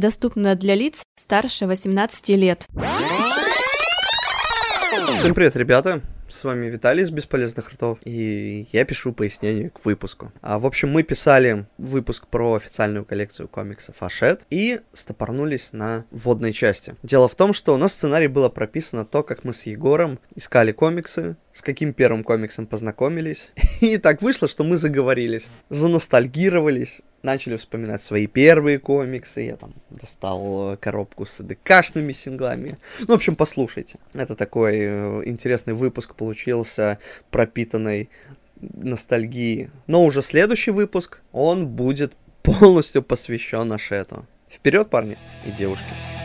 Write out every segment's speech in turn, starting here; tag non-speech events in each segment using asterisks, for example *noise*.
доступна для лиц старше 18 лет. Всем привет, ребята! С вами Виталий из Бесполезных ртов, и я пишу пояснение к выпуску. А, в общем, мы писали выпуск про официальную коллекцию комиксов Ашет и стопорнулись на вводной части. Дело в том, что у нас в сценарии было прописано то, как мы с Егором искали комиксы, с каким первым комиксом познакомились. *laughs* И так вышло, что мы заговорились, заностальгировались, начали вспоминать свои первые комиксы. Я там достал коробку с ДКшными синглами. Ну, в общем, послушайте. Это такой э, интересный выпуск получился, пропитанный ностальгией. Но уже следующий выпуск, он будет полностью посвящен Ашету. Вперед, парни и девушки!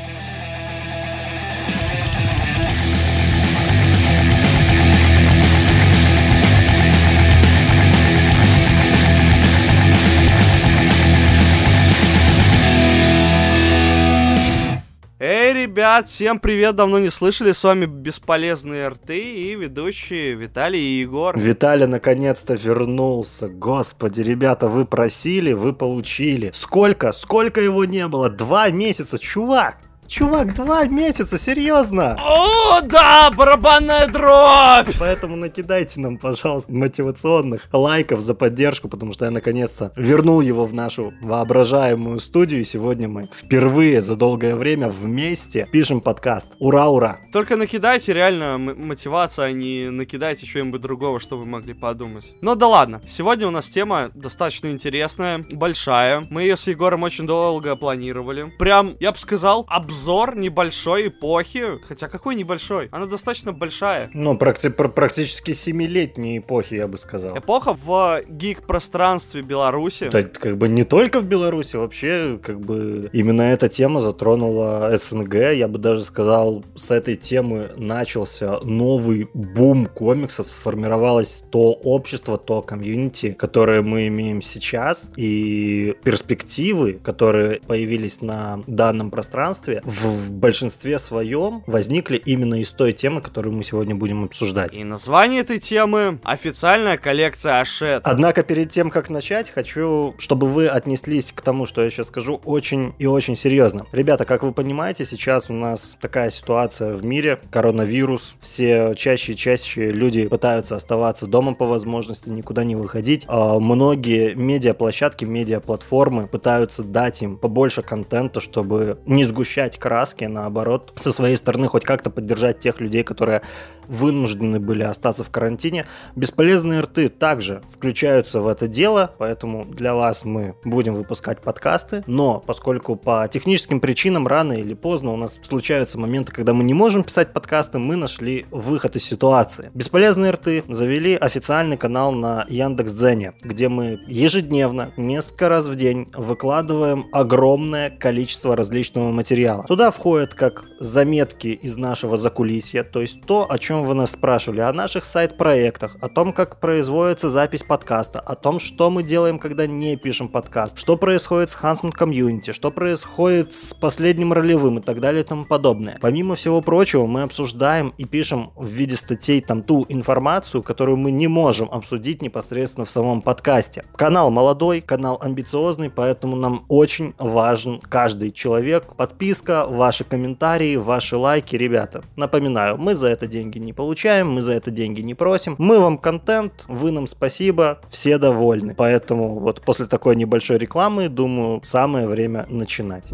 Ребят, всем привет, давно не слышали, с вами Бесполезные рты и ведущие Виталий и Егор. Виталий наконец-то вернулся, господи, ребята, вы просили, вы получили. Сколько, сколько его не было? Два месяца, чувак! Чувак, два месяца, серьезно! О, да, барабанная дробь! Поэтому накидайте нам, пожалуйста, мотивационных лайков за поддержку, потому что я наконец-то вернул его в нашу воображаемую студию. И сегодня мы впервые за долгое время вместе пишем подкаст. Ура, ура! Только накидайте реально мотивация, а не накидайте что-нибудь другого, что вы могли подумать. Но да ладно, сегодня у нас тема достаточно интересная, большая. Мы ее с Егором очень долго планировали. Прям, я бы сказал, обзор обзор небольшой эпохи. Хотя какой небольшой? Она достаточно большая. Ну, практи- пр- практически семилетней эпохи, я бы сказал. Эпоха в гик-пространстве Беларуси. Да, как бы не только в Беларуси, вообще, как бы именно эта тема затронула СНГ. Я бы даже сказал, с этой темы начался новый бум комиксов, сформировалось то общество, то комьюнити, которое мы имеем сейчас, и перспективы, которые появились на данном пространстве, в большинстве своем возникли именно из той темы, которую мы сегодня будем обсуждать. И название этой темы — официальная коллекция Ашет. Однако перед тем, как начать, хочу, чтобы вы отнеслись к тому, что я сейчас скажу, очень и очень серьезно. Ребята, как вы понимаете, сейчас у нас такая ситуация в мире, коронавирус, все чаще и чаще люди пытаются оставаться дома по возможности, никуда не выходить. А многие медиаплощадки, медиаплатформы пытаются дать им побольше контента, чтобы не сгущать краски, наоборот, со своей стороны хоть как-то поддержать тех людей, которые вынуждены были остаться в карантине. Бесполезные рты также включаются в это дело, поэтому для вас мы будем выпускать подкасты, но поскольку по техническим причинам рано или поздно у нас случаются моменты, когда мы не можем писать подкасты, мы нашли выход из ситуации. Бесполезные рты завели официальный канал на Яндекс.Дзене, где мы ежедневно, несколько раз в день выкладываем огромное количество различного материала. Туда входят как заметки из нашего закулисья, то есть то, о чем вы нас спрашивали, о наших сайт-проектах, о том, как производится запись подкаста, о том, что мы делаем, когда не пишем подкаст, что происходит с Huntsman Community, что происходит с последним ролевым и так далее и тому подобное. Помимо всего прочего, мы обсуждаем и пишем в виде статей там ту информацию, которую мы не можем обсудить непосредственно в самом подкасте. Канал молодой, канал амбициозный, поэтому нам очень важен каждый человек. Подписка, ваши комментарии, ваши лайки, ребята. Напоминаю, мы за это деньги не получаем, мы за это деньги не просим. Мы вам контент, вы нам спасибо, все довольны. Поэтому вот после такой небольшой рекламы, думаю, самое время начинать.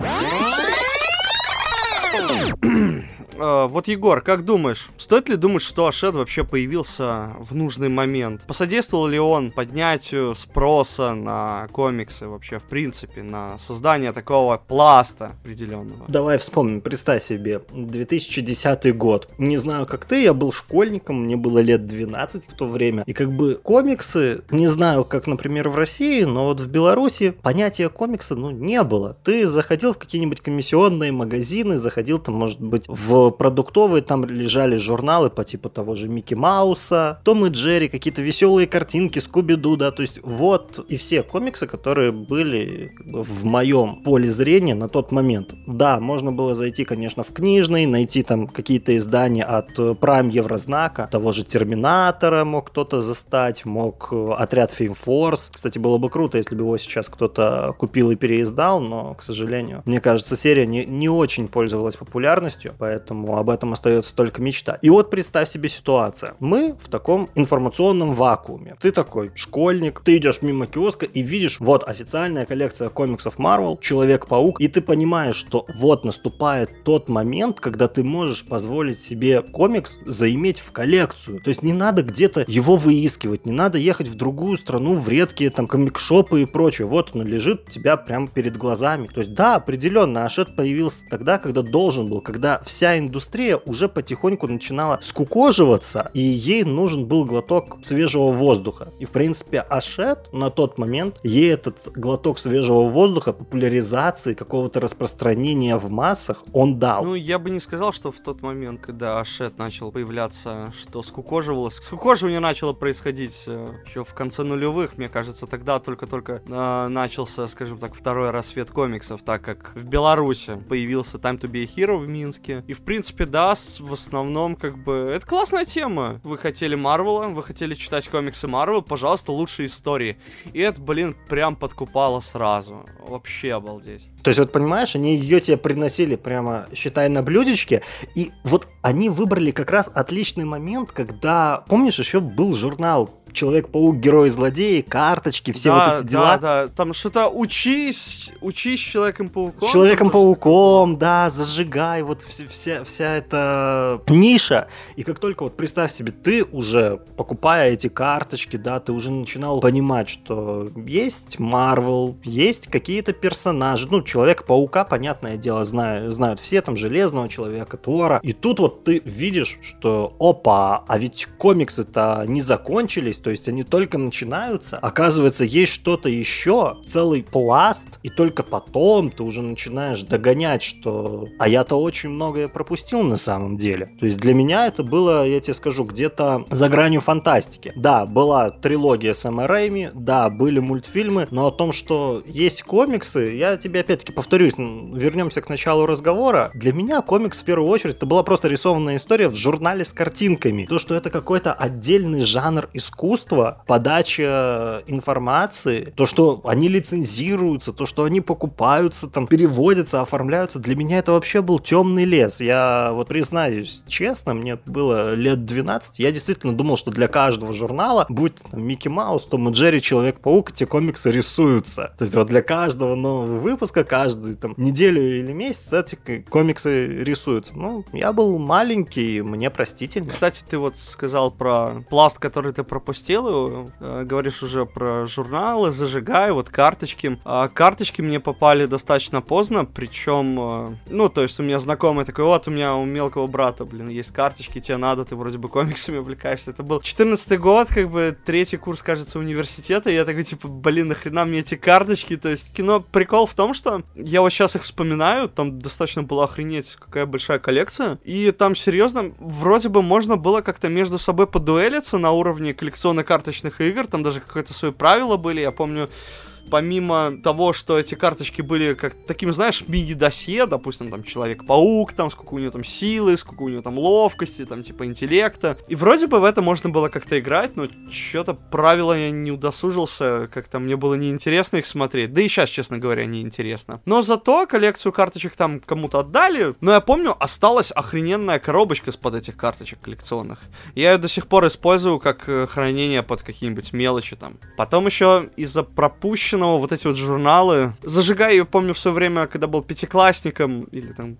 Э, вот, Егор, как думаешь, стоит ли думать, что Ашет вообще появился в нужный момент? Посодействовал ли он поднятию спроса на комиксы вообще, в принципе, на создание такого пласта определенного? Давай вспомним, представь себе, 2010 год. Не знаю, как ты, я был школьником, мне было лет 12 в то время. И как бы комиксы, не знаю, как, например, в России, но вот в Беларуси понятия комикса, ну, не было. Ты заходил в какие-нибудь комиссионные магазины, заходил сходил, там, может быть, в продуктовые, там лежали журналы по типу того же Микки Мауса, Том и Джерри, какие-то веселые картинки, Скуби-Ду, да, то есть вот и все комиксы, которые были в моем поле зрения на тот момент. Да, можно было зайти, конечно, в книжный, найти там какие-то издания от Prime Еврознака, того же Терминатора мог кто-то застать, мог э, отряд Феймфорс. Кстати, было бы круто, если бы его сейчас кто-то купил и переиздал, но, к сожалению, мне кажется, серия не, не очень пользовалась популярностью, поэтому об этом остается только мечта. И вот представь себе ситуацию. Мы в таком информационном вакууме. Ты такой школьник, ты идешь мимо киоска и видишь, вот официальная коллекция комиксов Marvel, Человек-паук, и ты понимаешь, что вот наступает тот момент, когда ты можешь позволить себе комикс заиметь в коллекцию. То есть не надо где-то его выискивать, не надо ехать в другую страну, в редкие там комикшопы и прочее. Вот он лежит у тебя прямо перед глазами. То есть да, определенно, Ашет появился тогда, когда должен был, когда вся индустрия уже потихоньку начинала скукоживаться, и ей нужен был глоток свежего воздуха. И в принципе Ашет на тот момент ей этот глоток свежего воздуха, популяризации, какого-то распространения в массах он дал. Ну, я бы не сказал, что в тот момент, когда Ашет начал появляться, что скукоживалось. Скукоживание начало происходить э, еще в конце нулевых, мне кажется, тогда только-только э, начался, скажем так, второй рассвет комиксов, так как в Беларуси появился Time to be a Hero в Минске. И, в принципе, да, в основном, как бы, это классная тема. Вы хотели Марвела, вы хотели читать комиксы Марвел, пожалуйста, лучшие истории. И это, блин, прям подкупало сразу. Вообще обалдеть. То есть, вот понимаешь, они ее тебе приносили прямо, считай, на блюдечке, и вот они выбрали как раз отличный момент, когда, помнишь, еще был журнал Человек-паук, герой-злодей, карточки, все да, вот эти дела. Да, да, там что-то учись, учись Человеком-пауком. Человеком-пауком, да, зажигай, вот вся, вся, вся эта ниша. И как только вот представь себе, ты уже, покупая эти карточки, да, ты уже начинал понимать, что есть Марвел, есть какие-то персонажи, ну, Человека-паука, понятное дело, знают, знают все, там, Железного Человека, Тора. И тут вот ты видишь, что, опа, а ведь комиксы-то не закончились, то есть они только начинаются. Оказывается, есть что-то еще, целый пласт, и только потом ты уже начинаешь догонять, что... А я-то очень многое пропустил на самом деле. То есть для меня это было, я тебе скажу, где-то за гранью фантастики. Да, была трилогия Сэма Рэйми, да, были мультфильмы, но о том, что есть комиксы, я тебе опять-таки повторюсь, вернемся к началу разговора. Для меня комикс в первую очередь это была просто рисованная история в журнале с картинками. То, что это какой-то отдельный жанр искусства, искусство, подача информации, то, что они лицензируются, то, что они покупаются, там, переводятся, оформляются, для меня это вообще был темный лес. Я вот признаюсь честно, мне было лет 12, я действительно думал, что для каждого журнала, будь там Микки Маус, Том и Джерри, Человек-паук, эти комиксы рисуются. То есть вот для каждого нового выпуска, каждую там неделю или месяц эти комиксы рисуются. Ну, я был маленький, мне простительно. Кстати, ты вот сказал про пласт, который ты пропустил пропустил, э, говоришь уже про журналы, зажигаю, вот карточки. А карточки мне попали достаточно поздно, причем, э, ну, то есть у меня знакомый такой, вот у меня у мелкого брата, блин, есть карточки, тебе надо, ты вроде бы комиксами увлекаешься. Это был 14 год, как бы третий курс, кажется, университета, и я такой, типа, блин, нахрена мне эти карточки, то есть кино, прикол в том, что я вот сейчас их вспоминаю, там достаточно было охренеть, какая большая коллекция, и там, серьезно, вроде бы можно было как-то между собой подуэлиться на уровне коллекционных карточных игр, там даже какое-то свое правило были, я помню, помимо того, что эти карточки были как таким, знаешь, мини-досье, допустим, там Человек-паук, там сколько у него там силы, сколько у него там ловкости, там типа интеллекта. И вроде бы в это можно было как-то играть, но что-то правила я не удосужился, как-то мне было неинтересно их смотреть. Да и сейчас, честно говоря, неинтересно. Но зато коллекцию карточек там кому-то отдали. Но я помню, осталась охрененная коробочка с-под этих карточек коллекционных. Я ее до сих пор использую как э, хранение под какие-нибудь мелочи там. Потом еще из-за пропущенных Пущиного, вот эти вот журналы. Зажигай, я помню в свое время, когда был пятиклассником, или там,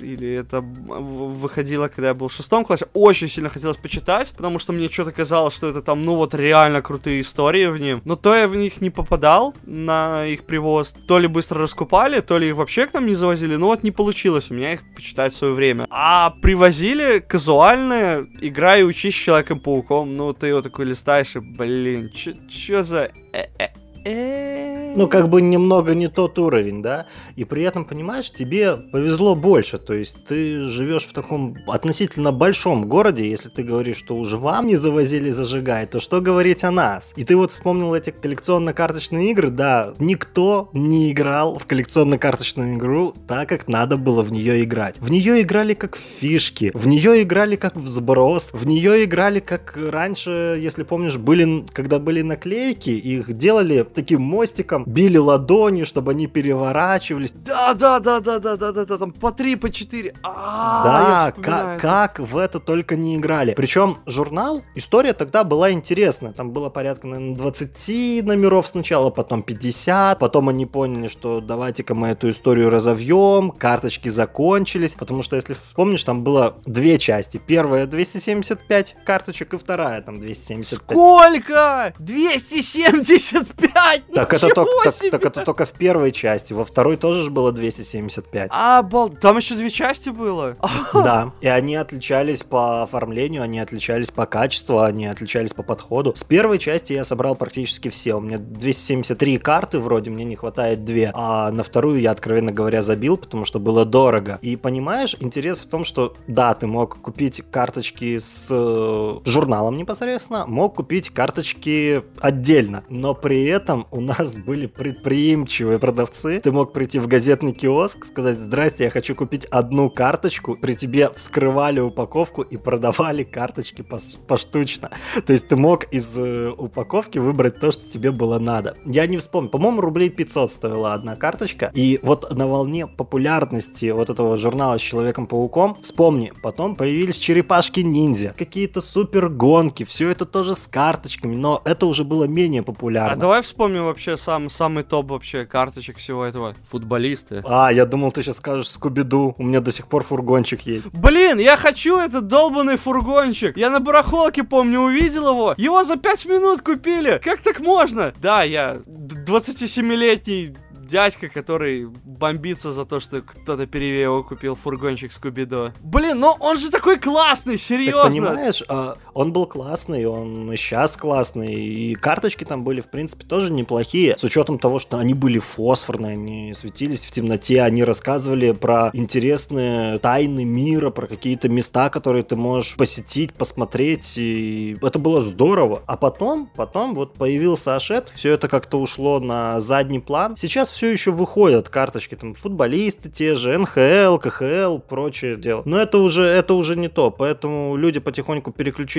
или это выходило, когда я был в шестом классе, очень сильно хотелось почитать, потому что мне что-то казалось, что это там, ну вот реально крутые истории в них. Но то я в них не попадал на их привоз, то ли быстро раскупали, то ли их вообще к нам не завозили, ну вот не получилось у меня их почитать в свое время. А привозили казуальные, играй и учись Человеком-пауком, ну ты его такой листаешь и, блин, что за... Э -э -э ну, как бы немного не тот уровень, да, и при этом, понимаешь, тебе повезло больше, то есть ты живешь в таком относительно большом городе, если ты говоришь, что уже вам не завозили зажигать, то что говорить о нас? И ты вот вспомнил эти коллекционно-карточные игры, да, никто не играл в коллекционно-карточную игру так, как надо было в нее играть. В нее играли как в фишки, в нее играли как в сброс, в нее играли как раньше, если помнишь, были, когда были наклейки, их делали таким мостиком, били ладони, чтобы они переворачивались. Да, да, да, да, да, да, да, да, там по три, по четыре. Да, как, как в это только не играли. Причем журнал, история тогда была интересная. Там было порядка, наверное, 20 номеров сначала, потом 50. Потом они поняли, что давайте-ка мы эту историю разовьем, карточки закончились. Потому что, если помнишь, там было две части. Первая 275 карточек и вторая там 275. Сколько? 275? Так это, только, так, так это только в первой части. Во второй тоже же было 275. Обал... Там еще две части было? *laughs* Да, и они отличались по оформлению, они отличались по качеству, они отличались по подходу. С первой части я собрал практически все. У меня 273 карты вроде, мне не хватает 2. А на вторую я, откровенно говоря, забил, потому что было дорого. И понимаешь, интерес в том, что да, ты мог купить карточки с э, журналом непосредственно, мог купить карточки отдельно, но при этом у нас *laughs* были предприимчивые продавцы. Ты мог прийти в газетный киоск, сказать, здрасте, я хочу купить одну карточку, при тебе вскрывали упаковку и продавали карточки поштучно. То есть ты мог из э, упаковки выбрать то, что тебе было надо. Я не вспомню, по-моему, рублей 500 стоила одна карточка. И вот на волне популярности вот этого журнала с Человеком-пауком, вспомни, потом появились черепашки-ниндзя, какие-то супер гонки, все это тоже с карточками, но это уже было менее популярно. А давай вспомним вообще сам, самый топ вообще карточек всего этого. Футболисты. А, я думал, ты сейчас скажешь Скуби-Ду. У меня до сих пор фургончик есть. Блин, я хочу этот долбанный фургончик. Я на барахолке, помню, увидел его. Его за 5 минут купили. Как так можно? Да, я 27-летний дядька, который бомбится за то, что кто-то первее его купил фургончик Скуби-До. Блин, ну он же такой классный, серьезно. Так, понимаешь, а, он был классный, он сейчас классный, и карточки там были, в принципе, тоже неплохие, с учетом того, что они были фосфорные, они светились в темноте, они рассказывали про интересные тайны мира, про какие-то места, которые ты можешь посетить, посмотреть, и это было здорово. А потом, потом вот появился Ашет, все это как-то ушло на задний план. Сейчас все еще выходят карточки, там, футболисты те же, НХЛ, КХЛ, прочее дело. Но это уже, это уже не то, поэтому люди потихоньку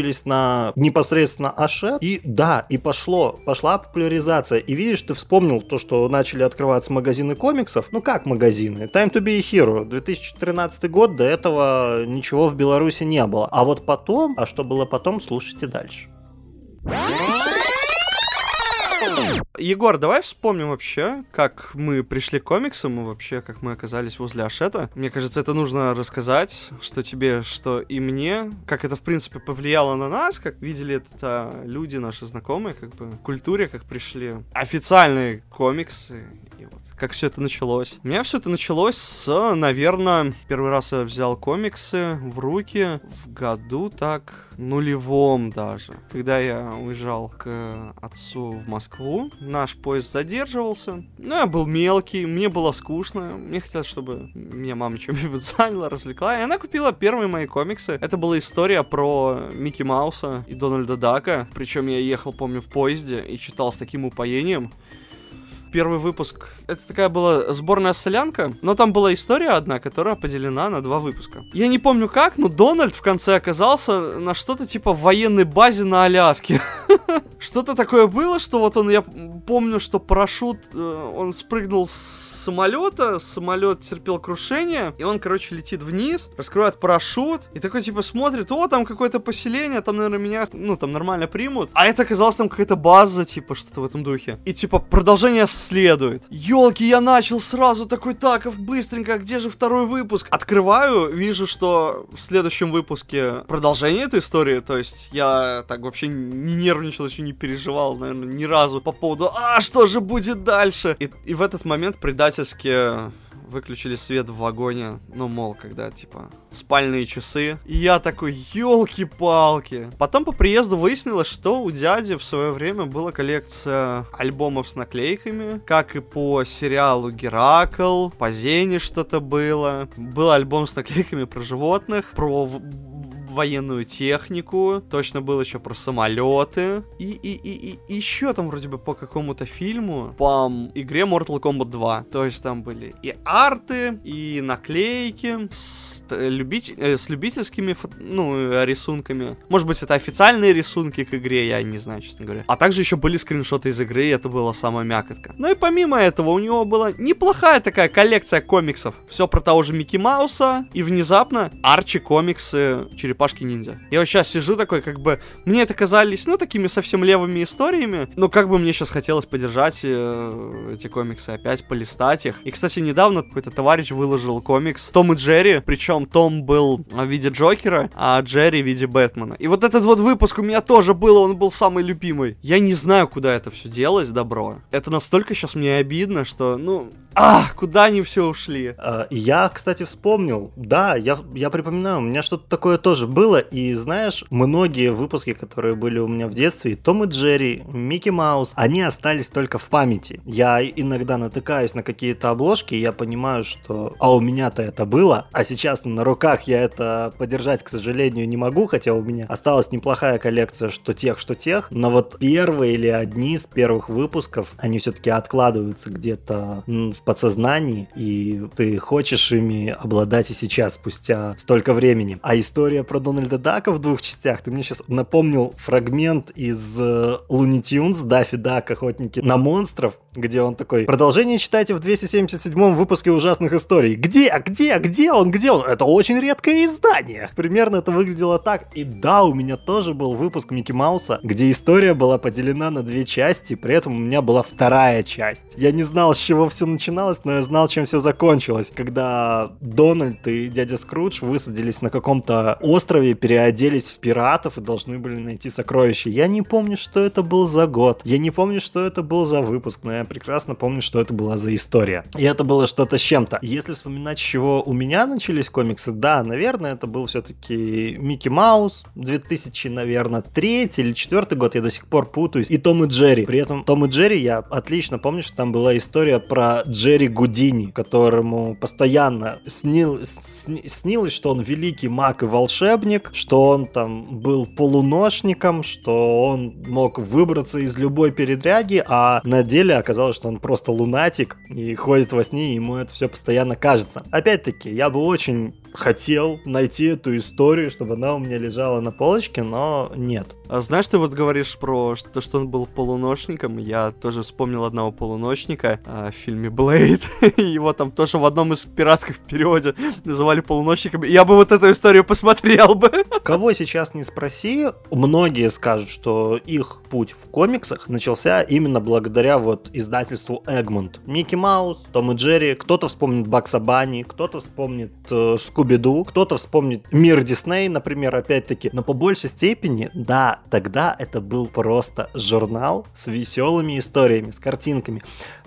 переключились на непосредственно Ашет. И да, и пошло, пошла популяризация. И видишь, ты вспомнил то, что начали открываться магазины комиксов. Ну как магазины? Time to be a Hero. 2013 год, до этого ничего в Беларуси не было. А вот потом, а что было потом, слушайте дальше. Егор, давай вспомним вообще, как мы пришли к комиксам и вообще, как мы оказались возле Ашета. Мне кажется, это нужно рассказать, что тебе, что и мне, как это, в принципе, повлияло на нас, как видели это люди, наши знакомые, как бы, в культуре, как пришли официальные комиксы как все это началось. У меня все это началось с, наверное, первый раз я взял комиксы в руки в году так нулевом даже. Когда я уезжал к отцу в Москву, наш поезд задерживался. Ну, я был мелкий, мне было скучно. Мне хотелось, чтобы меня мама чем-нибудь *laughs* заняла, развлекла. И она купила первые мои комиксы. Это была история про Микки Мауса и Дональда Дака. Причем я ехал, помню, в поезде и читал с таким упоением первый выпуск. Это такая была сборная солянка, но там была история одна, которая поделена на два выпуска. Я не помню как, но Дональд в конце оказался на что-то типа военной базе на Аляске. *laughs* Что-то такое было, что вот он, я помню, что парашют, э, он спрыгнул с самолета, самолет терпел крушение, и он, короче, летит вниз, раскрывает парашют, и такой, типа, смотрит, о, там какое-то поселение, там, наверное, меня, ну, там нормально примут. А это оказалось там какая-то база, типа, что-то в этом духе. И, типа, продолжение следует. Елки, я начал сразу такой, так, быстренько, а где же второй выпуск? Открываю, вижу, что в следующем выпуске продолжение этой истории, то есть я так вообще не нервничал, еще не переживал, наверное, ни разу по поводу, а что же будет дальше? И, и в этот момент предательски выключили свет в вагоне, ну, мол, когда, типа, спальные часы. И я такой, елки-палки. Потом по приезду выяснилось, что у дяди в свое время была коллекция альбомов с наклейками, как и по сериалу Геракл, по Зене что-то было. Был альбом с наклейками про животных, про военную технику, точно был еще про самолеты, и, и, и, и еще там вроде бы по какому-то фильму, по игре Mortal Kombat 2. То есть там были и арты, и наклейки с, любить, э, с любительскими ну, рисунками. Может быть, это официальные рисунки к игре, я не знаю, честно говоря. А также еще были скриншоты из игры, и это была самая мякотка. Ну и помимо этого, у него была неплохая такая коллекция комиксов. Все про того же Микки Мауса, и внезапно Арчи комиксы Черепашки черепашки-ниндзя. Я вот сейчас сижу такой, как бы, мне это казались, ну, такими совсем левыми историями, но как бы мне сейчас хотелось поддержать э, эти комиксы, опять полистать их. И, кстати, недавно какой-то товарищ выложил комикс Том и Джерри, причем Том был в виде Джокера, а Джерри в виде Бэтмена. И вот этот вот выпуск у меня тоже был, он был самый любимый. Я не знаю, куда это все делось, добро. Это настолько сейчас мне обидно, что, ну, а, куда они все ушли? А, я, кстати, вспомнил. Да, я, я припоминаю, у меня что-то такое тоже было. И знаешь, многие выпуски, которые были у меня в детстве, и Том и Джерри, Микки Маус, они остались только в памяти. Я иногда натыкаюсь на какие-то обложки, и я понимаю, что а у меня-то это было, а сейчас на руках я это подержать, к сожалению, не могу, хотя у меня осталась неплохая коллекция что тех, что тех. Но вот первые или одни из первых выпусков, они все-таки откладываются где-то в подсознании, и ты хочешь ими обладать и сейчас, спустя столько времени. А история про Дональда Дака в двух частях, ты мне сейчас напомнил фрагмент из Луни Тюнс, Даффи Дак, Охотники на монстров, где он такой, продолжение читайте в 277 выпуске ужасных историй. Где? Где? Где он? Где он? Это очень редкое издание. Примерно это выглядело так. И да, у меня тоже был выпуск Микки Мауса, где история была поделена на две части, при этом у меня была вторая часть. Я не знал, с чего все начиналось, начиналось, но я знал, чем все закончилось. Когда Дональд и дядя Скрудж высадились на каком-то острове, переоделись в пиратов и должны были найти сокровища. Я не помню, что это был за год. Я не помню, что это был за выпуск, но я прекрасно помню, что это была за история. И это было что-то с чем-то. Если вспоминать, с чего у меня начались комиксы, да, наверное, это был все-таки Микки Маус, 2000, наверное, третий или четвертый год, я до сих пор путаюсь, и Том и Джерри. При этом Том и Джерри я отлично помню, что там была история про Джерри Гудини, которому постоянно снил, сни, снилось, что он великий маг и волшебник, что он там был полуношником, что он мог выбраться из любой передряги, а на деле оказалось, что он просто лунатик и ходит во сне, и ему это все постоянно кажется. Опять-таки, я бы очень хотел найти эту историю, чтобы она у меня лежала на полочке, но нет. А знаешь, ты вот говоришь про то, что он был полуночником. Я тоже вспомнил одного полуночника а, в фильме Блейд. *laughs* Его там тоже в одном из пиратских переводе называли полуночником. Я бы вот эту историю посмотрел бы. *laughs* Кого сейчас не спроси, многие скажут, что их путь в комиксах начался именно благодаря вот издательству Эгмонт. Микки Маус, Том и Джерри, кто-то вспомнит Бакса Банни, кто-то вспомнит э, Скуби-Ду, кто-то вспомнит Мир Дисней, например, опять-таки. Но по большей степени, да, тогда это был просто журнал с веселыми историями, с картинками.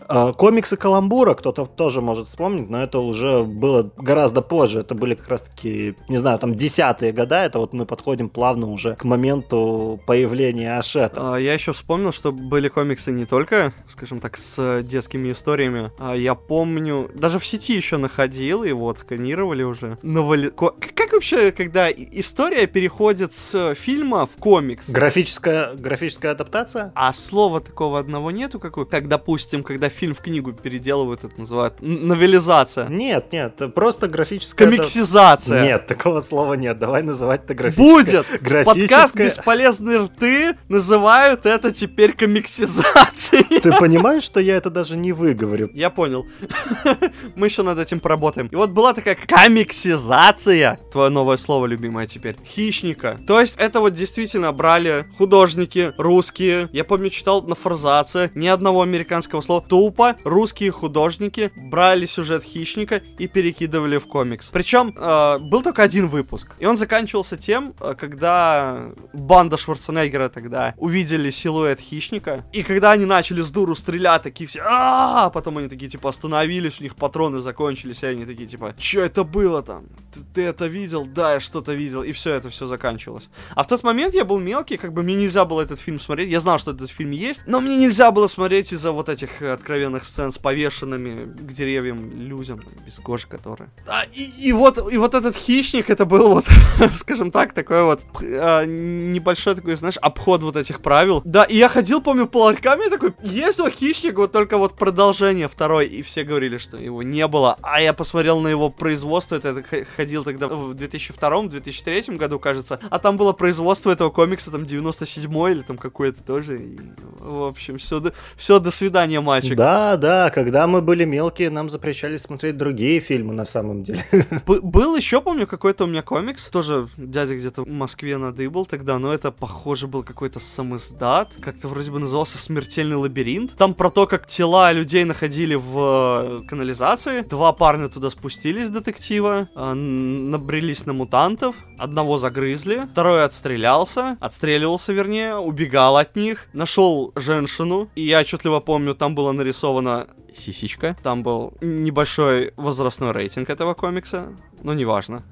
А, комиксы Каламбура кто-то тоже может вспомнить, но это уже было гораздо позже. Это были как раз-таки, не знаю, там десятые года. Это вот мы подходим плавно уже к моменту появления Ашета. А, я еще вспомнил, что были комиксы не только, скажем так, с детскими историями. А, я помню, даже в сети еще находил, и вот сканировали уже. Новоли... Как вообще, когда история переходит с фильма в комикс? Графическая, графическая адаптация? А слова такого одного нету, как, как допустим, когда фильм в книгу переделывают, это называют новелизация. Нет, нет, просто графическая... Комиксизация. Нет, такого слова нет, давай называть это графическая. Будет! Графическая... Подкаст «Бесполезные рты» называют это теперь комиксизацией. *laughs* Ты понимаешь, что я это даже не выговорю? Я понял. *laughs* Мы еще над этим поработаем. И вот была такая комиксизация твое новое слово любимое теперь, хищника. То есть это вот действительно брали художники русские. Я помню, читал на форзаце ни одного американского слова. Тупо русские художники брали сюжет хищника и перекидывали в комикс. Причем э, был только один выпуск. И он заканчивался тем, э, когда банда Шварценеггера тогда увидели силуэт хищника. И когда они начали с дуру стрелять, такие все, а потом они такие типа остановились, у них патроны закончились, и они такие типа, что это было там? Ты, это видел? Да, я что-то видел. И все это все заканчивалось. А в тот момент я был мелкий, как бы мне нельзя было этот фильм смотреть. Я знал, что этот фильм есть, но мне нельзя было смотреть из-за вот этих откровенных сцен с повешенными к деревьям людям, без кожи которые. Да, и, и вот и вот этот хищник, это был вот, *laughs* скажем так, такой вот э, небольшой такой, знаешь, обход вот этих правил. Да, и я ходил, помню, по ларькам, и такой, есть вот хищник, вот только вот продолжение второй, и все говорили, что его не было. А я посмотрел на его производство, это, это ходил тогда в 2002-2003 году, кажется, а там было производство этого комикса, там 97 или там какое-то тоже. И, в общем, все, до, все, до свидания, мальчик. Да, да, когда мы были мелкие, нам запрещали смотреть другие фильмы на самом деле. *laughs* Б- был еще, помню, какой-то у меня комикс, тоже дядя где-то в Москве надыбал тогда, но это, похоже, был какой-то самоздат, как-то вроде бы назывался «Смертельный лабиринт». Там про то, как тела людей находили в э, канализации. Два парня туда спустились, детектива, э, набрелись на мутантов, одного загрызли, второй отстрелялся, отстреливался, вернее, убегал от них, нашел женщину, и я отчетливо помню, там было нарисовано сисичка. Там был небольшой возрастной рейтинг этого комикса, но неважно.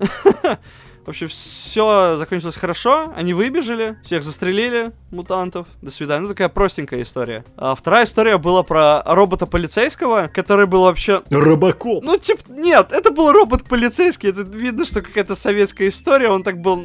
*laughs* В общем, все закончилось хорошо, они выбежали, всех застрелили, мутантов, до свидания. Ну, такая простенькая история. А вторая история была про робота полицейского, который был вообще... Робокоп! Ну, типа, нет, это был робот полицейский, это видно, что какая-то советская история, он так был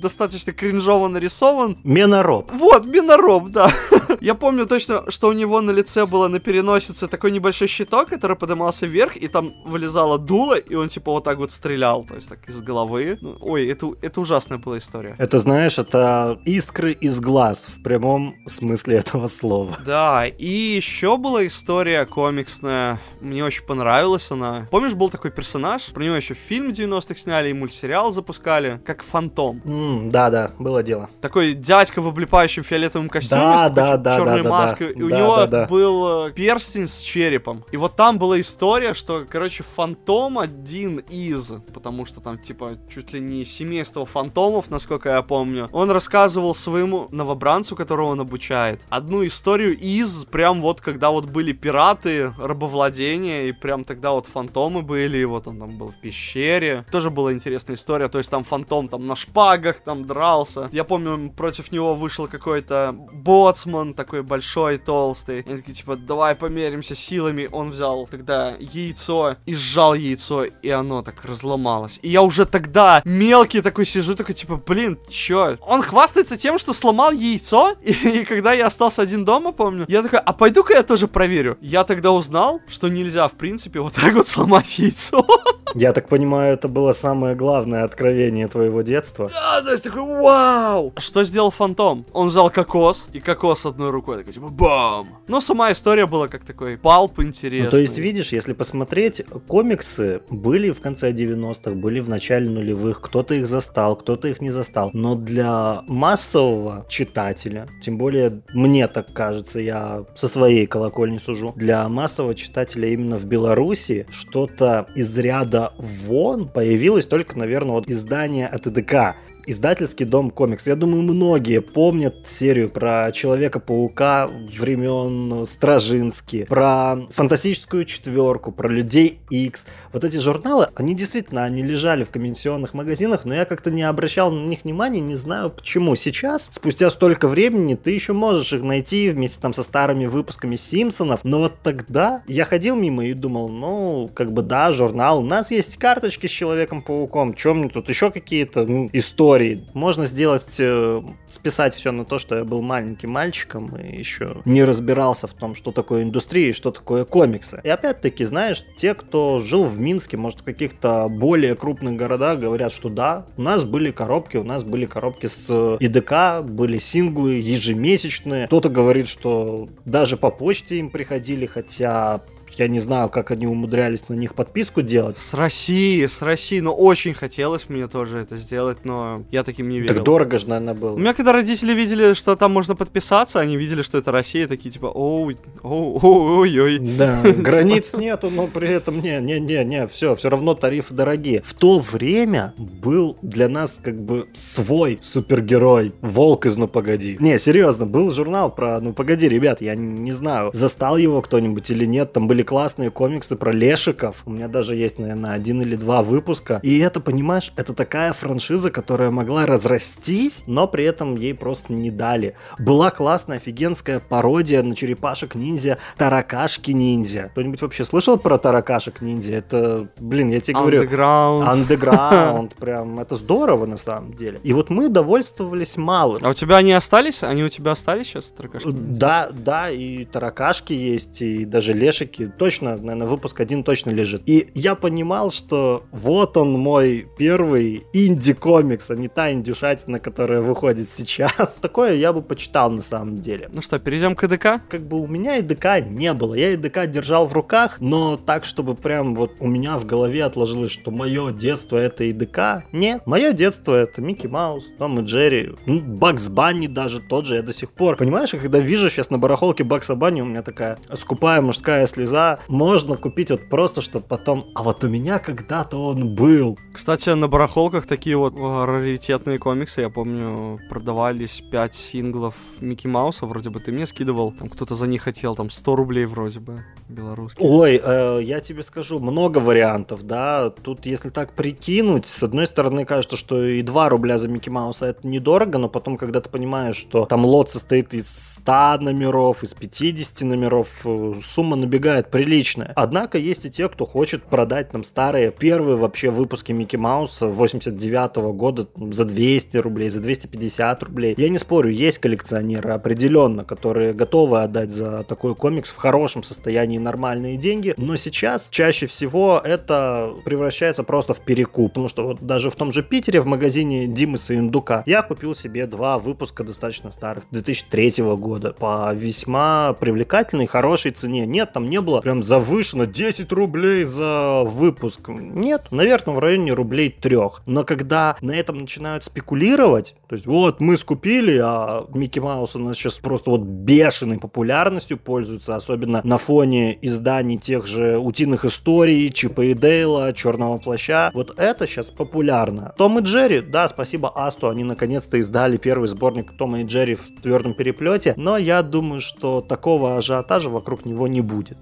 достаточно кринжово нарисован. Минороб. Вот, Минороб, да. *laughs* Я помню точно, что у него на лице было на переносице такой небольшой щиток, который поднимался вверх, и там вылезало дуло, и он типа вот так вот стрелял, то есть так из головы. Ну, ой, это, это ужасная была история. Это, знаешь, это искры из глаз в прямом смысле этого слова. Да, и еще была история комиксная, мне очень понравилась она. Помнишь, был такой персонаж, про него еще фильм 90-х сняли и мультсериал запускали, как Фантом. Mm, да, да, было дело. Такой дядька в облепающем фиолетовом костюме да, с да, да, черной да, маской, да, и у него да, да. был э, перстень с черепом. И вот там была история, что, короче, Фантом один из, потому что там, типа, чуть ли не семейство фантомов, насколько я помню, он рассказывал своему новобранцу, которого он обучает, одну историю из, прям вот, когда вот были пираты, рабовладение, и прям тогда вот фантомы были, и вот он там был в пещере. Тоже была интересная история, то есть там фантом там на шпагах там дрался. Я помню, против него вышел какой-то боцман, такой большой, толстый. И такие, типа, давай померимся силами. Он взял тогда яйцо и сжал яйцо, и оно так разломалось. И я уже тогда мелкий мелкий такой сижу, такой, типа, блин, чё? Он хвастается тем, что сломал яйцо, *laughs* и, и когда я остался один дома, помню, я такой, а пойду-ка я тоже проверю. Я тогда узнал, что нельзя, в принципе, вот так вот сломать яйцо. *laughs* Я так понимаю, это было самое главное откровение твоего детства. Да, то есть такой, вау! Что сделал Фантом? Он взял кокос, и кокос одной рукой, такой, типа, бам! Но сама история была как такой палп интересный. Ну, то есть, видишь, если посмотреть, комиксы были в конце 90-х, были в начале нулевых, кто-то их застал, кто-то их не застал. Но для массового читателя, тем более мне так кажется, я со своей колокольни сужу, для массового читателя именно в Беларуси что-то из ряда вон появилось только, наверное, вот издание от ИДК издательский дом комикс. Я думаю, многие помнят серию про Человека-паука времен Стражински, про Фантастическую четверку, про Людей X. Вот эти журналы, они действительно, они лежали в комиссионных магазинах, но я как-то не обращал на них внимания, не знаю почему. Сейчас, спустя столько времени, ты еще можешь их найти вместе там со старыми выпусками Симпсонов, но вот тогда я ходил мимо и думал, ну, как бы да, журнал, у нас есть карточки с Человеком-пауком, чем мне тут еще какие-то ну, истории истории. Можно сделать, э, списать все на то, что я был маленьким мальчиком и еще не разбирался в том, что такое индустрия и что такое комиксы. И опять-таки, знаешь, те, кто жил в Минске, может, в каких-то более крупных городах, говорят, что да, у нас были коробки, у нас были коробки с ИДК, были синглы ежемесячные. Кто-то говорит, что даже по почте им приходили, хотя Я не знаю, как они умудрялись на них подписку делать. С России, с России. Ну, очень хотелось мне тоже это сделать, но я таким не верил. Так дорого же, наверное, было. У меня когда родители видели, что там можно подписаться, они видели, что это Россия, такие типа, оу, оу, оу, ой, ой. Да, *laughs* границ нету, но при этом не, не, не, не, все, все равно тарифы дорогие. В то время был для нас как бы свой супергерой, Волк из «Ну погоди». Не, серьезно, был журнал про «Ну погоди», ребят, я не знаю, застал его кто-нибудь или нет, там были классные комиксы про лешиков, у меня даже есть, наверное, один или два выпуска, и это, понимаешь, это такая франшиза, которая могла разрастись, но при этом ей просто не дали. Была классная, офигенская пародия на черепашек-ниндзя Таракашки-ниндзя. Кто-нибудь вообще слышал про Таракашек-ниндзя? Это, блин, я тебе говорю... Underground. Андеграунд, *laughs* прям, это здорово на самом деле. И вот мы довольствовались малым. А у тебя они остались? Они у тебя остались сейчас, таракашки? Да, да, и таракашки есть, и даже лешики. Точно, наверное, выпуск один точно лежит. И я понимал, что вот он мой первый инди-комикс, а не та индюшатина, которая выходит сейчас. *laughs* Такое я бы почитал на самом деле. Ну что, перейдем к ЭДК? Как бы у меня ИДК не было. Я ИДК держал в руках, но так, чтобы прям вот у меня в голове отложилось, что мое детство это ИДК. Нет, мое детство это Микки Маус, Том и Джерри, ну, Бакс Банни даже тот же, я до сих пор. Понимаешь, когда вижу сейчас на барахолке Бакса Банни, у меня такая скупая мужская слеза. Можно купить вот просто, чтобы потом, а вот у меня когда-то он был. Кстати, на барахолках такие вот э, раритетные комиксы, я помню, продавались 5 синглов Микки Мауса, вроде бы ты мне скидывал, там кто-то за них хотел, там 100 рублей вроде бы, белорусских. Ой, э, я тебе скажу, много вариантов, да, тут если так прикинуть, с одной стороны кажется, что и 2 рубля за Микки Мауса это недорого, но потом, когда ты понимаешь, что там лот состоит из 100 номеров, из 50 номеров, э, сумма набегает приличная. Однако есть и те, кто хочет продать нам старые, первые вообще выпуски Микки Мауса 89 -го года за 200 рублей, за 250 рублей. Я не спорю, есть коллекционеры определенно, которые готовы отдать за такой комикс в хорошем состоянии нормальные деньги, но сейчас чаще всего это превращается просто в перекуп, потому что вот даже в том же Питере в магазине Димаса Индука я купил себе два выпуска достаточно старых 2003 года по весьма привлекательной, хорошей цене. Нет, там не было прям завышено 10 рублей за выпуск. Нет, наверное, в районе рублей трех. Но когда на этом начинают спекулировать, то есть вот мы скупили, а Микки Маус у нас сейчас просто вот бешеной популярностью пользуется, особенно на фоне изданий тех же утиных историй, Чипа и Дейла, Черного плаща. Вот это сейчас популярно. Том и Джерри, да, спасибо Асту, они наконец-то издали первый сборник Тома и Джерри в твердом переплете, но я думаю, что такого ажиотажа вокруг него не будет.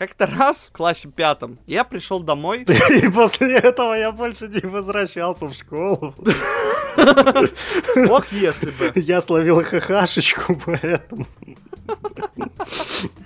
Как-то раз в классе пятом я пришел домой. *laughs* И после этого я больше не возвращался в школу. Ох, если бы. Я словил хахашечку, поэтому...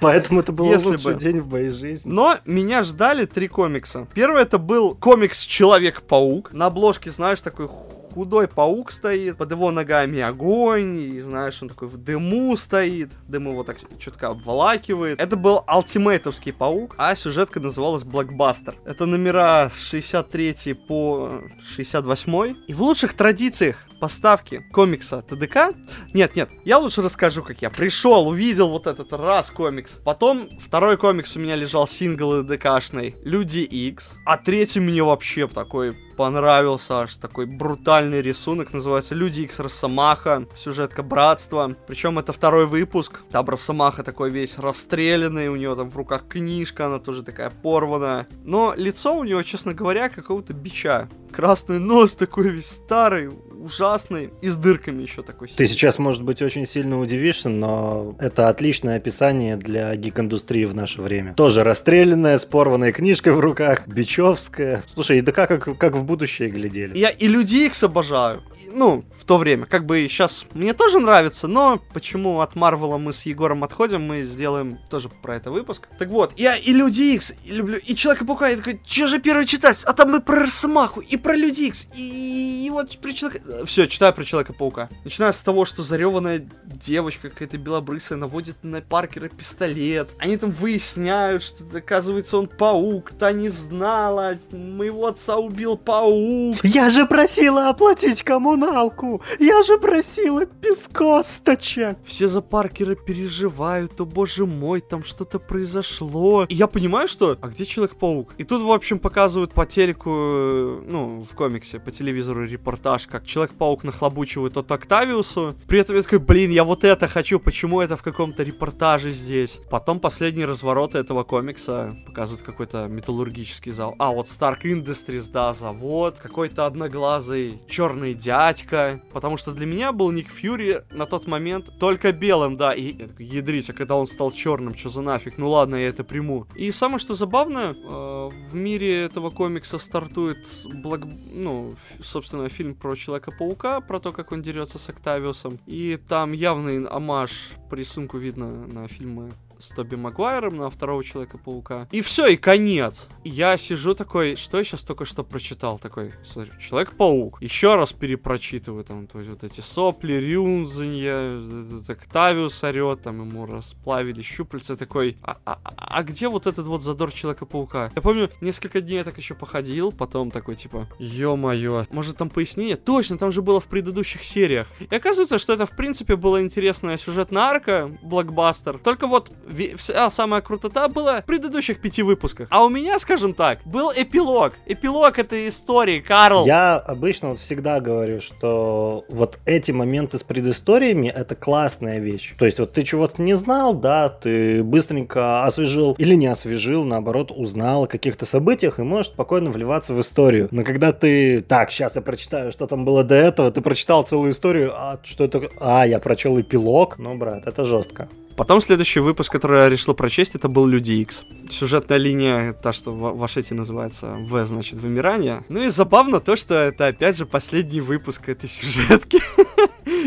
Поэтому это был Если лучший бы. день в моей жизни. Но меня ждали три комикса. Первый это был комикс Человек-паук. На обложке, знаешь, такой худой паук стоит, под его ногами огонь, и знаешь, он такой в дыму стоит, дым его так чутка обволакивает. Это был ультимейтовский паук, а сюжетка называлась Блокбастер. Это номера с 63 по 68. И в лучших традициях поставки комикса ТДК... Нет, нет, я лучше расскажу, как я пришел, увидел вот этот раз комикс. Потом второй комикс у меня лежал сингл ДКшный Люди X. А третий мне вообще такой понравился, аж такой брутальный рисунок, называется Люди X Росомаха, сюжетка Братства. Причем это второй выпуск. Там Росомаха такой весь расстрелянный, у него там в руках книжка, она тоже такая порванная. Но лицо у него, честно говоря, какого-то бича. Красный нос такой весь старый, ужасный, и с дырками еще такой. Ты сейчас, может быть, очень сильно удивишься, но это отличное описание для гик-индустрии в наше время. Тоже расстрелянная, с порванной книжкой в руках, бичевская. Слушай, да как, как в будущее глядели. Я и Люди Икс обожаю. И, ну, в то время. Как бы сейчас мне тоже нравится, но почему от Марвела мы с Егором отходим, мы сделаем тоже про это выпуск. Так вот, я и Люди Икс и люблю, и Человека-паука, я такой, что же первый читать? А там и про Росомаху, и про Люди Икс, и, и вот при человеке... Все, читаю про Человека-паука. Начиная с того, что зареванная девочка какая-то белобрысая наводит на Паркера пистолет. Они там выясняют, что, оказывается, он паук. Та не знала. Моего отца убил паук. Я же просила оплатить коммуналку. Я же просила без косточек. Все за Паркера переживают. О, боже мой, там что-то произошло. И я понимаю, что... А где Человек-паук? И тут, в общем, показывают по телеку, э, ну, в комиксе, по телевизору репортаж, как Человек-паук нахлобучивает от Октавиусу. При этом я такой, блин, я вот это хочу, почему это в каком-то репортаже здесь? Потом последние развороты этого комикса показывают какой-то металлургический зал. А, вот Stark Industries, да, завод, какой-то одноглазый черный дядька. Потому что для меня был Ник Фьюри на тот момент только белым, да, и я ядрить, а когда он стал черным, что за нафиг? Ну ладно, я это приму. И самое что забавно, э, в мире этого комикса стартует, блок... ну, собственно, фильм про Человека-паука, про то, как он дерется с Октавиусом. И там явный амаш по рисунку видно на фильмы с Тоби Магуайром на второго Человека-паука. И все, и конец. Я сижу такой, что я сейчас только что прочитал? Такой, смотри, Человек-паук. Еще раз перепрочитываю там, то есть вот эти сопли, рюнзанья, Октавиус орет, там ему расплавили щупальца. Такой, а, а, а где вот этот вот задор Человека-паука? Я помню, несколько дней я так еще походил, потом такой, типа, ё-моё, может там пояснение? Точно, там же было в предыдущих сериях. И оказывается, что это, в принципе, была интересная сюжетная арка, блокбастер. Только вот вся самая крутота была в предыдущих пяти выпусках. А у меня, скажем так, был эпилог. Эпилог этой истории, Карл. Я обычно вот всегда говорю, что вот эти моменты с предысториями это классная вещь. То есть вот ты чего-то не знал, да, ты быстренько освежил или не освежил, наоборот, узнал о каких-то событиях и можешь спокойно вливаться в историю. Но когда ты, так, сейчас я прочитаю, что там было до этого, ты прочитал целую историю, а что это? А, я прочел эпилог. Ну, брат, это жестко. Потом следующий выпуск, который я решил прочесть, это был Люди Икс. Сюжетная линия, та, что в Вашете называется В, значит, вымирание. Ну и забавно то, что это опять же последний выпуск этой сюжетки. *laughs*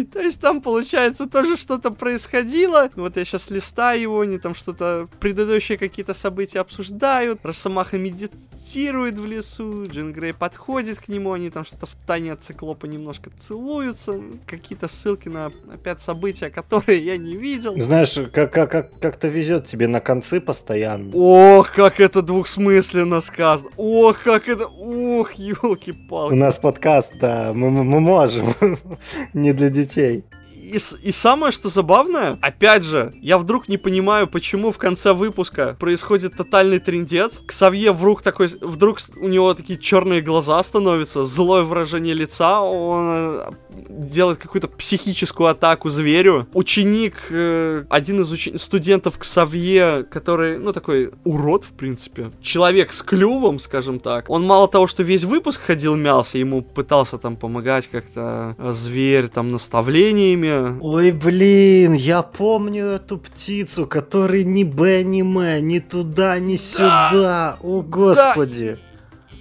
*laughs* То есть там, получается, тоже что-то происходило. Вот я сейчас листаю его, они там что-то, предыдущие какие-то события обсуждают. Росомаха медитирует в лесу, Джин Грей подходит к нему, они там что-то в тайне от циклопа немножко целуются. Какие-то ссылки на, опять, события, которые я не видел. Знаешь, как, как, как, как-то везет тебе на концы постоянно. Ох, как это двухсмысленно сказано. Ох, как это... Ох, елки-палки. У нас подкаст, да, мы, мы можем. *laughs* не для детей. GTA. И, и самое, что забавное, опять же, я вдруг не понимаю, почему в конце выпуска происходит тотальный трендец. Ксавье вдруг такой, вдруг у него такие черные глаза становятся, злое выражение лица, он э, делает какую-то психическую атаку зверю. Ученик, э, один из уч... студентов Ксавье, который, ну, такой урод, в принципе, человек с клювом, скажем так, он мало того, что весь выпуск ходил мялся, ему пытался там помогать как-то э, зверь там наставлениями. Ой, блин, я помню эту птицу, который ни Б, ни М, ни туда, ни да! сюда. О, господи. Да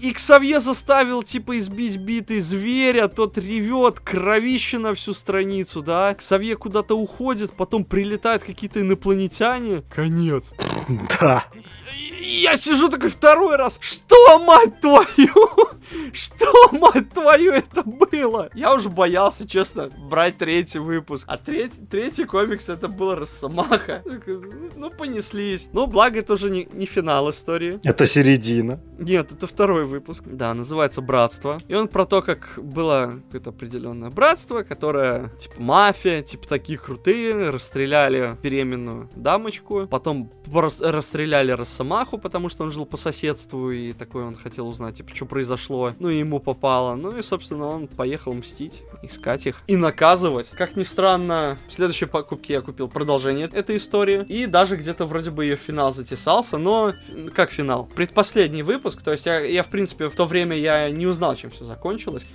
и Ксавье заставил, типа, избить битый зверя, тот ревет, кровище на всю страницу, да? Ксавье куда-то уходит, потом прилетают какие-то инопланетяне. Конец. Да. Я сижу такой второй раз. Что, мать твою? *laughs* Что, мать твою, это было? Я уже боялся, честно, брать третий выпуск. А третий, третий комикс это был Росомаха. Ну, понеслись. Ну, благо, это уже не, не финал истории. Это середина. Нет, это второй выпуск. Да, называется «Братство». И он про то, как было какое-то определенное братство, которое, типа, мафия, типа, такие крутые, расстреляли беременную дамочку, потом расстреляли Росомаху, потому что он жил по соседству, и такой он хотел узнать, типа, что произошло. Ну, и ему попало. Ну, и, собственно, он поехал мстить, искать их и наказывать. Как ни странно, в следующей покупке я купил продолжение этой истории, и даже где-то вроде бы ее финал затесался, но как финал? Предпоследний выпуск. То есть я, я, в принципе, в то время я не узнал, чем все закончилось.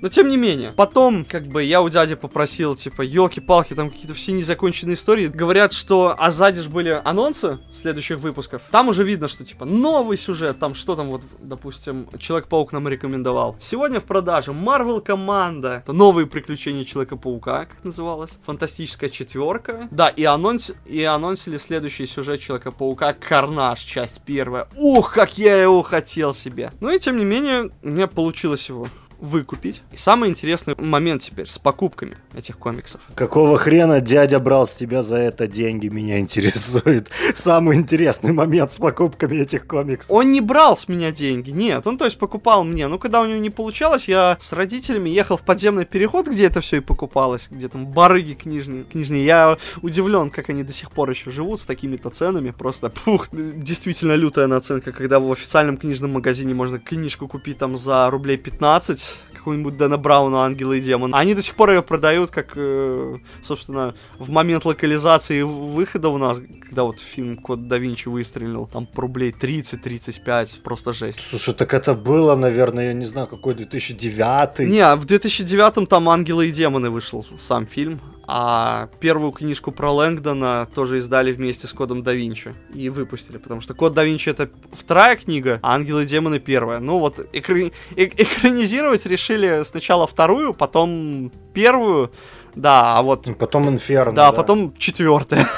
Но тем не менее, потом, как бы, я у дяди попросил, типа, елки-палки, там какие-то все незаконченные истории. Говорят, что, а сзади же были анонсы следующих выпусков. Там уже видно, что, типа, новый сюжет, там что там, вот, допустим, Человек-паук нам рекомендовал. Сегодня в продаже Marvel Команда. Это новые приключения Человека-паука, как называлось. Фантастическая четверка. Да, и, анонс... и анонсили следующий сюжет Человека-паука Карнаж, часть первая. Ух, как я его хотел себе. Ну и тем не менее, у меня получилось его выкупить. И самый интересный момент теперь с покупками этих комиксов. Какого хрена дядя брал с тебя за это деньги, меня интересует. *laughs* Самый интересный момент с покупками этих комиксов. Он не брал с меня деньги, нет, он то есть покупал мне. Но когда у него не получалось, я с родителями ехал в подземный переход, где это все и покупалось, где там барыги книжные. книжные. Я удивлен, как они до сих пор еще живут с такими-то ценами. Просто, пух, действительно лютая наценка, когда в официальном книжном магазине можно книжку купить там за рублей 15, какую-нибудь Дэна Брауна «Ангелы и демон». Они до сих пор ее продают, как, э, собственно, в момент локализации выхода у нас, когда вот фильм «Код да Винчи» выстрелил, там по рублей 30-35, просто жесть. Слушай, так это было, наверное, я не знаю, какой 2009 Не, в 2009 там «Ангелы и демоны» вышел сам фильм, а первую книжку про Лэнгдона тоже издали вместе с Кодом да Винчи и выпустили, потому что Код да Винчи это вторая книга, а Ангелы и демоны первая. Ну вот экра... э экранизировать решили сначала вторую, потом первую, да, а вот... Потом Инферно. Да, да? потом четвертая. *laughs*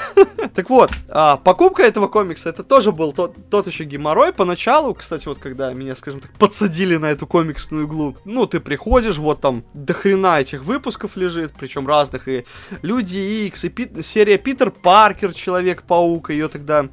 Так вот, а, покупка этого комикса, это тоже был тот, тот еще геморрой поначалу, кстати, вот когда меня, скажем так, подсадили на эту комиксную иглу, ну, ты приходишь, вот там до хрена этих выпусков лежит, причем разных, и Люди Икс, и Пит, серия Питер Паркер, Человек-паук, ее тогда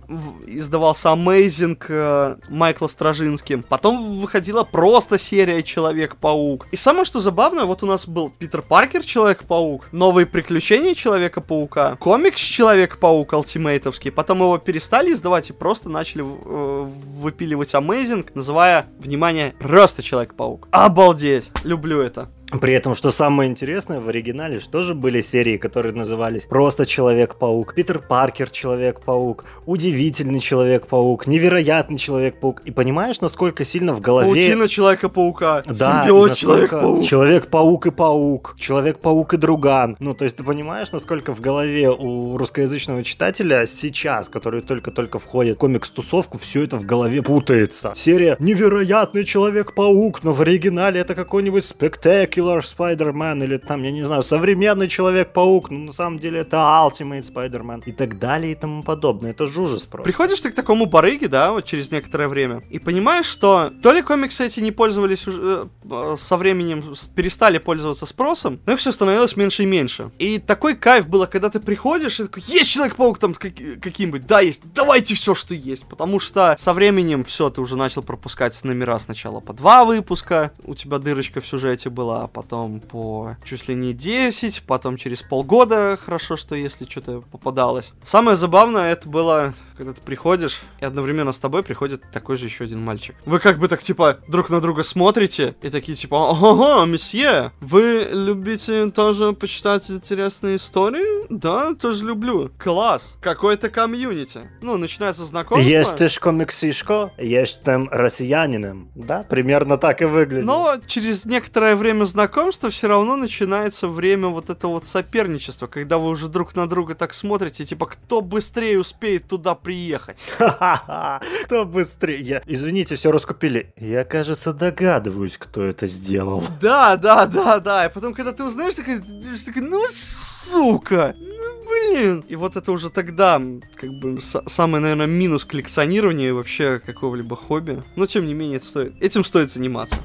издавался Amazing э, Майкла Стражинским, потом выходила просто серия Человек-паук. И самое, что забавное, вот у нас был Питер Паркер, Человек-паук, новые приключения Человека-паука, комикс Человек-паук, ультимейтовский. Потом его перестали издавать и просто начали э, выпиливать Amazing, называя, внимание, просто Человек-паук. Обалдеть! Люблю это. При этом, что самое интересное, в оригинале же были серии, которые назывались просто Человек-паук, Питер Паркер Человек-паук, Удивительный Человек-паук, Невероятный Человек-паук. И понимаешь, насколько сильно в голове... Паутина Человека-паука, да, симбиот Человек-паук. Человек-паук и паук, Человек-паук и друган. Ну, то есть ты понимаешь, насколько в голове у русскоязычного читателя сейчас, который только-только входит в комикс-тусовку, все это в голове путается. Серия Невероятный Человек-паук, но в оригинале это какой-нибудь спектакль Killer Spider-Man или там, я не знаю, современный Человек-паук, но на самом деле это Ultimate Spider-Man и так далее и тому подобное. Это же ужас просто. Приходишь ты к такому барыге, да, вот через некоторое время, и понимаешь, что то ли комиксы эти не пользовались уже э, со временем, перестали пользоваться спросом, но их все становилось меньше и меньше. И такой кайф было, когда ты приходишь и такой, есть Человек-паук там как, каким-нибудь, да, есть, давайте все, что есть, потому что со временем все, ты уже начал пропускать номера сначала по два выпуска, у тебя дырочка в сюжете была, а потом по чуть ли не 10, потом через полгода, хорошо, что если что-то попадалось. Самое забавное это было когда ты приходишь, и одновременно с тобой приходит такой же еще один мальчик. Вы как бы так, типа, друг на друга смотрите, и такие, типа, ого, месье, вы любите тоже почитать интересные истории? Да, тоже люблю. Класс. Какой-то комьюнити. Ну, начинается знакомство. Есть комиксишко, есть там россиянином. Да, примерно так и выглядит. Но через некоторое время знакомства все равно начинается время вот этого вот соперничества, когда вы уже друг на друга так смотрите, типа, кто быстрее успеет туда приехать. Ха-ха-ха, кто быстрее. Извините, все раскупили. Я, кажется, догадываюсь, кто это сделал. Да, да, да, да. И потом, когда ты узнаешь, такой, такой ну, сука, ну, блин. И вот это уже тогда, как бы, самый, наверное, минус коллекционирования вообще какого-либо хобби. Но, тем не менее, это стоит, этим стоит заниматься.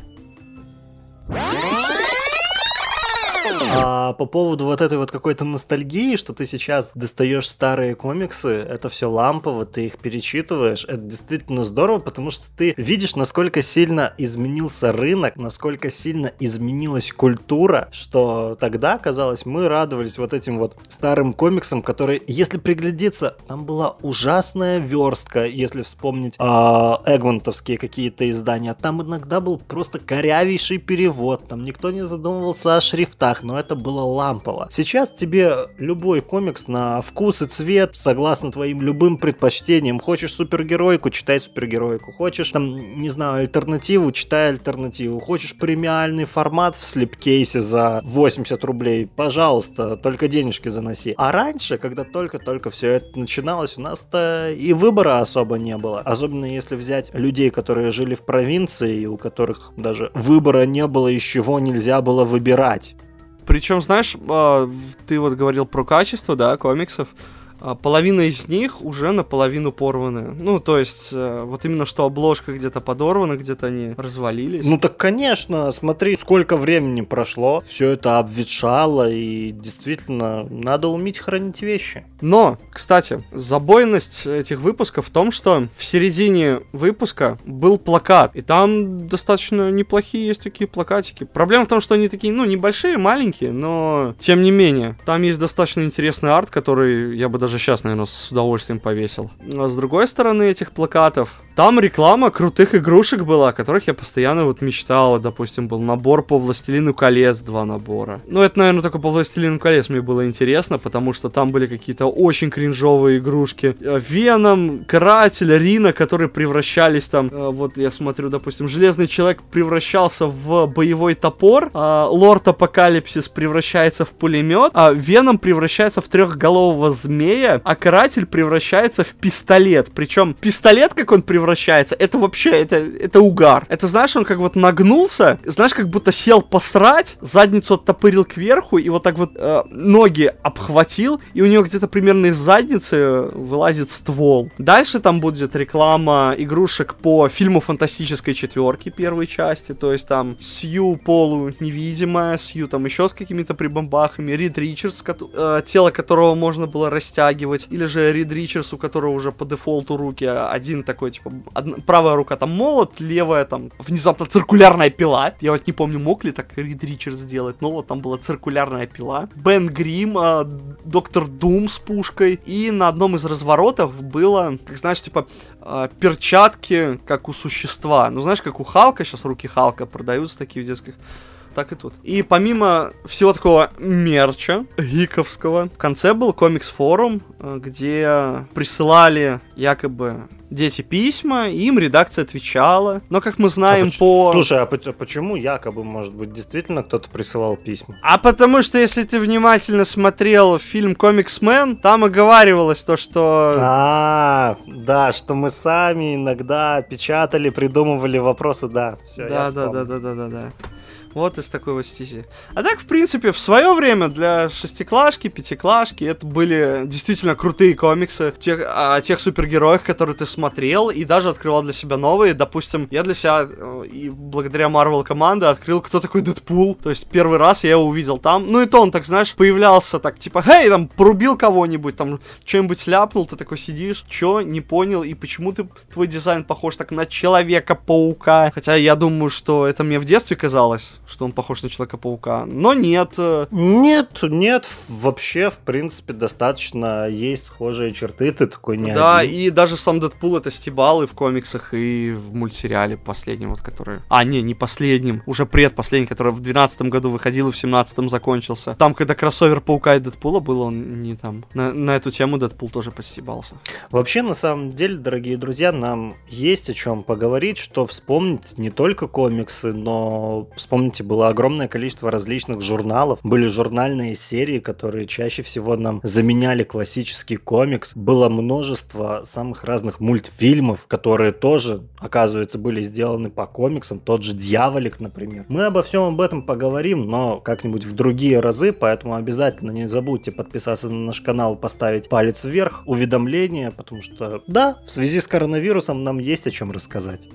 А по поводу вот этой вот какой-то ностальгии, что ты сейчас достаешь старые комиксы, это все лампово, ты их перечитываешь, это действительно здорово, потому что ты видишь, насколько сильно изменился рынок, насколько сильно изменилась культура, что тогда, казалось, мы радовались вот этим вот старым комиксам, которые, если приглядеться, там была ужасная верстка, если вспомнить э, эгвантовские какие-то издания, там иногда был просто корявейший перевод, там никто не задумывался о шрифтах, но это было лампово. Сейчас тебе любой комикс на вкус и цвет, согласно твоим любым предпочтениям. Хочешь супергеройку, читай супергеройку. Хочешь, там, не знаю, альтернативу, читай альтернативу. Хочешь премиальный формат в слепкейсе за 80 рублей, пожалуйста, только денежки заноси. А раньше, когда только-только все это начиналось, у нас-то и выбора особо не было. Особенно если взять людей, которые жили в провинции, и у которых даже выбора не было, из чего нельзя было выбирать. Причем, знаешь, а, ты вот говорил про качество, да, комиксов. А половина из них уже наполовину порваны. Ну, то есть, э, вот именно что обложка где-то подорвана, где-то они развалились. Ну так, конечно, смотри, сколько времени прошло, все это обветшало, и действительно, надо уметь хранить вещи. Но, кстати, забойность этих выпусков в том, что в середине выпуска был плакат, и там достаточно неплохие есть такие плакатики. Проблема в том, что они такие, ну, небольшие, маленькие, но тем не менее, там есть достаточно интересный арт, который я бы даже сейчас, наверное, с удовольствием повесил. А с другой стороны этих плакатов, там реклама крутых игрушек была, о которых я постоянно вот мечтал. Допустим, был набор по Властелину колец, два набора. Ну, это, наверное, только по Властелину колец мне было интересно, потому что там были какие-то очень кринжовые игрушки. Э, Веном, Каратель, Рина, которые превращались там, э, вот я смотрю, допустим, Железный Человек превращался в боевой топор, а Лорд Апокалипсис превращается в пулемет, а Веном превращается в трехголового змея, а Каратель превращается в пистолет. Причем пистолет, как он превращается. Это вообще, это, это угар. Это, знаешь, он как вот нагнулся, знаешь, как будто сел посрать, задницу оттопырил кверху и вот так вот э, ноги обхватил, и у него где-то примерно из задницы вылазит ствол. Дальше там будет реклама игрушек по фильму «Фантастической четверки» первой части, то есть там Сью полу невидимая, Сью там еще с какими-то прибамбахами, Рид Ричардс, э, тело которого можно было растягивать, или же Рид Ричардс, у которого уже по дефолту руки один такой, типа, одна, правая рука там молот, левая там внезапно циркулярная пила. Я вот не помню, мог ли так Рид Ричард сделать, но вот там была циркулярная пила. Бен Грим, э, Доктор Дум с пушкой. И на одном из разворотов было, как знаешь, типа э, перчатки, как у существа. Ну, знаешь, как у Халка, сейчас руки Халка продаются такие в детских так и тут. И помимо всего такого мерча гиковского, в конце был комикс-форум, э, где присылали якобы дети письма, им редакция отвечала. Но, как мы знаем, а по... Слушай, а почему якобы, может быть, действительно кто-то присылал письма? А потому что, если ты внимательно смотрел фильм «Комиксмен», там оговаривалось то, что... А, да, что мы сами иногда печатали, придумывали вопросы, да. Все, да, да, да, да, да, да, да. Вот из такой вот стези. А так, в принципе, в свое время для шестиклашки, пятиклашки это были действительно крутые комиксы тех, о тех супергероях, которые ты смотрел, и даже открывал для себя новые. Допустим, я для себя э, и благодаря Marvel команды открыл, кто такой Дэдпул. То есть первый раз я его увидел там. Ну и то он так, знаешь, появлялся так, типа, хей, там, порубил кого-нибудь, там, что-нибудь ляпнул, ты такой сидишь, чё, не понял, и почему ты, твой дизайн похож так на Человека-паука? Хотя я думаю, что это мне в детстве казалось, что он похож на Человека-паука. Но нет. Э, нет, нет, вообще, в принципе, достаточно есть схожие черты, ты такой не Да, один. и даже сам Дэдпул это стебал и в комиксах, и в мультсериале последнем, вот который... А, не, не последним, уже предпоследний, который в 12 году выходил и в 17 закончился. Там, когда кроссовер Паука и Дэдпула был, он не там. На, на эту тему Дэдпул тоже постебался. Вообще, на самом деле, дорогие друзья, нам есть о чем поговорить, что вспомнить не только комиксы, но вспомнить помните, было огромное количество различных журналов, были журнальные серии, которые чаще всего нам заменяли классический комикс, было множество самых разных мультфильмов, которые тоже, оказывается, были сделаны по комиксам, тот же Дьяволик, например. Мы обо всем об этом поговорим, но как-нибудь в другие разы, поэтому обязательно не забудьте подписаться на наш канал, поставить палец вверх, уведомления, потому что, да, в связи с коронавирусом нам есть о чем рассказать.